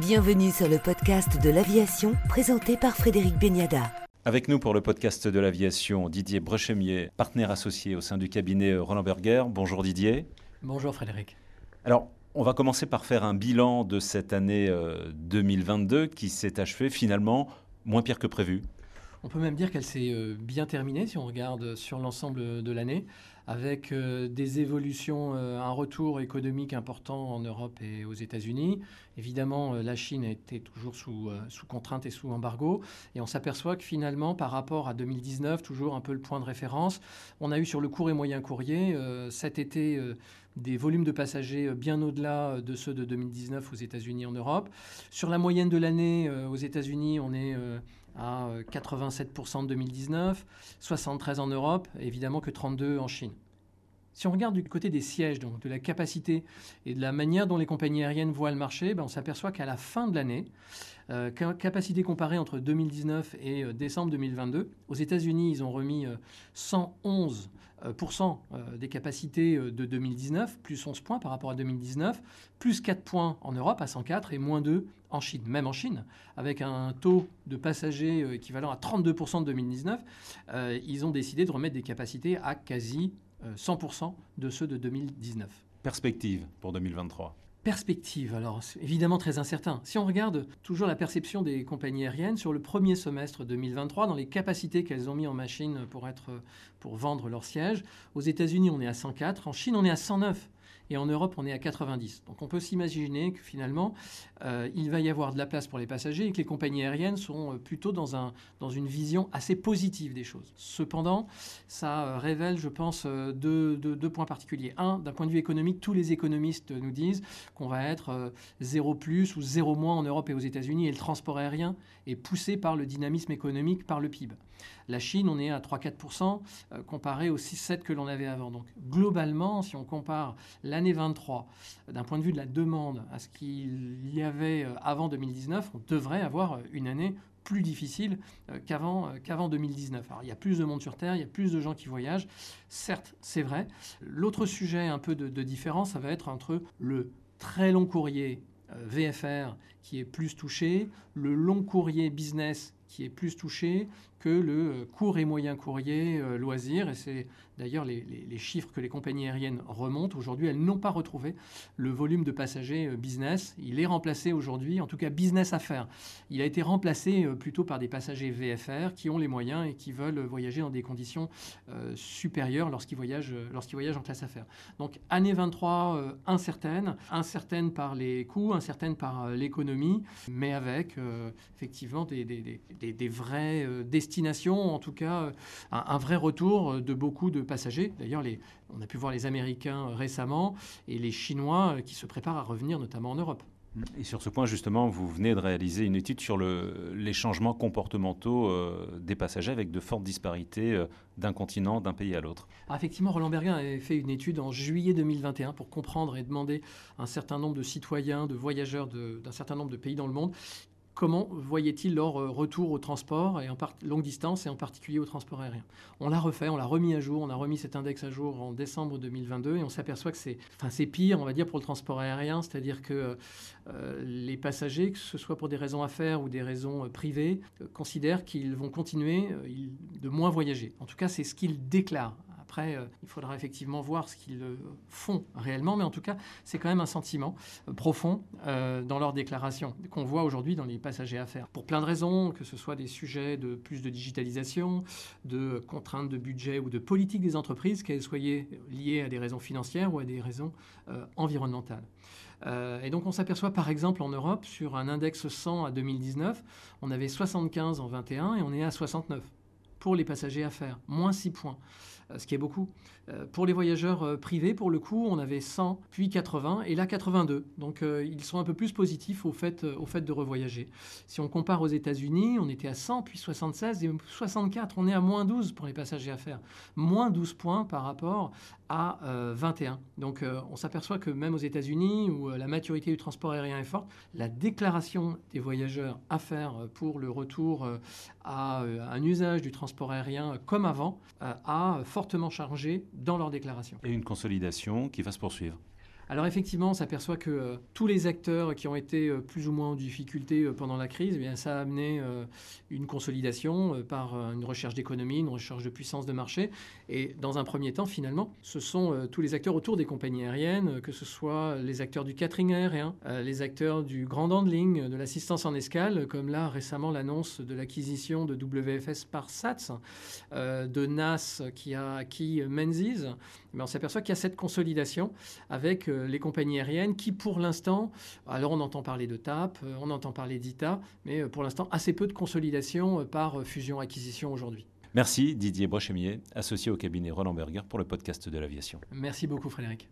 Bienvenue sur le podcast de l'aviation présenté par Frédéric Beniada. Avec nous pour le podcast de l'aviation, Didier Brechemier, partenaire associé au sein du cabinet Roland Berger. Bonjour Didier. Bonjour Frédéric. Alors, on va commencer par faire un bilan de cette année 2022 euh, qui s'est achevée finalement moins pire que prévu. On peut même dire qu'elle s'est euh, bien terminée si on regarde sur l'ensemble de l'année, avec euh, des évolutions, euh, un retour économique important en Europe et aux États-Unis. Évidemment, la Chine était toujours sous, sous contrainte et sous embargo. Et on s'aperçoit que finalement, par rapport à 2019, toujours un peu le point de référence, on a eu sur le court et moyen courrier cet été des volumes de passagers bien au-delà de ceux de 2019 aux États-Unis et en Europe. Sur la moyenne de l'année aux États-Unis, on est à 87% en 2019, 73 en Europe, évidemment que 32 en Chine. Si on regarde du côté des sièges, donc de la capacité et de la manière dont les compagnies aériennes voient le marché, ben on s'aperçoit qu'à la fin de l'année, euh, capacité comparée entre 2019 et euh, décembre 2022, aux États-Unis, ils ont remis 111% euh, des capacités de 2019, plus 11 points par rapport à 2019, plus 4 points en Europe à 104 et moins 2 en Chine, même en Chine, avec un taux de passagers équivalent à 32% de 2019, ils ont décidé de remettre des capacités à quasi 100% euh, de ceux de 2019. Perspective pour 2023 Perspective, alors évidemment très incertain. Si on regarde toujours la perception des compagnies aériennes sur le premier semestre 2023, dans les capacités qu'elles ont mis en machine pour, être, pour vendre leurs sièges, aux États-Unis on est à 104, en Chine on est à 109 et en Europe, on est à 90. Donc on peut s'imaginer que finalement, euh, il va y avoir de la place pour les passagers et que les compagnies aériennes sont euh, plutôt dans, un, dans une vision assez positive des choses. Cependant, ça euh, révèle, je pense, deux, deux, points particuliers. Un, d'un point de vue économique, tous les économistes nous disent qu'on va être zéro plus ou zéro moins en Europe et aux États-Unis et le transport aérien est poussé par le dynamisme économique, par le PIB. La Chine, on est à 3-4% comparé aux 6-7 que l'on avait avant. Donc globalement, si on compare l'année 23 d'un point de vue de la demande à ce qu'il y avait euh, avant 2019, on devrait avoir euh, une année plus difficile euh, qu'avant qu'avant 2019. Alors, il y a plus de monde sur Terre, il y a plus de gens qui voyagent. Certes, c'est vrai. L'autre sujet un peu de, de différence, ça va être entre le très long courrier VFR qui est plus touché, le long courrier business qui est plus touché que le court et moyen courrier loisir. Et c'est D'ailleurs, les, chiffres que les compagnies aériennes remontent aujourd'hui, elles n'ont pas retrouvé le volume de passagers euh, business. Il est remplacé aujourd'hui, en tout cas business affaires. Il a été remplacé euh, plutôt par des passagers VFR qui ont les moyens et qui veulent voyager dans des conditions euh, supérieures lorsqu'ils voyagent, lorsqu'ils voyagent en classe affaires. Donc année 23 incertaine, incertaine par les coûts, incertaine par l'économie, mais avec effectivement des, vraies destinations, en tout cas un, un vrai retour de beaucoup de passagers. D'ailleurs, on a pu voir les Américains récemment et les Chinois qui se préparent à revenir, notamment en Europe. Et sur ce point, justement, vous venez de réaliser une étude sur les changements comportementaux euh, des passagers avec de fortes disparités euh, d'un continent, d'un pays à l'autre. Ah, effectivement, Roland Berger a fait une étude en juillet 2021 pour comprendre et demander à un certain nombre de citoyens, de voyageurs d'un certain nombre de pays dans le monde comment voyaient-ils leur euh, retour au transport, et en longue distance, et en particulier au transport aérien? On l'a refait, on l'a remis à jour, on a remis cet index à jour en décembre 2022, et on s'aperçoit que c'est pire, on va dire, pour le transport aérien, c'est-à-dire que euh, les passagers, que ce soit pour des raisons affaires ou des raisons euh, privées, considèrent qu'ils vont continuer de moins voyager. En tout cas, c'est ce qu'ils déclarent. Après, euh, il faudra effectivement voir ce qu'ils euh, font réellement, mais en tout cas, c'est quand même un sentiment euh, profond dans leur déclaration qu'on voit aujourd'hui dans les passagers à faire. Pour plein de raisons, que ce soit des sujets de plus de digitalisation, de contraintes de budget ou de politique des entreprises, qu'elles soient liées à des raisons financières ou à des raisons environnementales. et donc on s'aperçoit par exemple en Europe, sur un index 100 à 2019, on avait 75 en 21 et on est à 69 pour les passagers à faire, moins 6 points. Euh, ce qui est beaucoup. Euh, pour les voyageurs euh, privés, pour le coup, on avait 100, puis 80, et là 82. Donc ils sont un peu plus positifs au fait, au fait de revoyager. Si on compare aux États-Unis, on était à 100, puis 76 et 64. On est à moins 12 pour les passagers à faire. Moins 12 points par rapport à 21. Donc on s'aperçoit que même aux États-Unis, où la maturité du transport aérien est forte, la déclaration des voyageurs à faire pour le retour à un usage du transport aérien comme avant a fortement changé dans leur déclaration. Et une consolidation qui va se poursuivre. Alors effectivement, on s'aperçoit que tous les acteurs qui ont été plus ou moins en difficulté pendant la crise, eh bien, ça a amené une consolidation par une recherche d'économie, une recherche de puissance de marché. Et dans un premier temps, finalement, ce sont tous les acteurs autour des compagnies aériennes, que ce soit les acteurs du catering aérien, les acteurs du grand handling, de l'assistance en escale, comme là récemment l'annonce de l'acquisition de WFS par SATS, de NAS qui a acquis Menzies. Mais on s'aperçoit qu'il y a cette consolidation avec les compagnies aériennes qui, pour l'instant, alors on entend parler de TAP, on entend parler d'ITA, mais pour l'instant, assez peu de consolidation par fusion-acquisition aujourd'hui. Merci Didier Brochemier, associé au cabinet Roland Berger pour le podcast de l'aviation. Merci beaucoup Frédéric.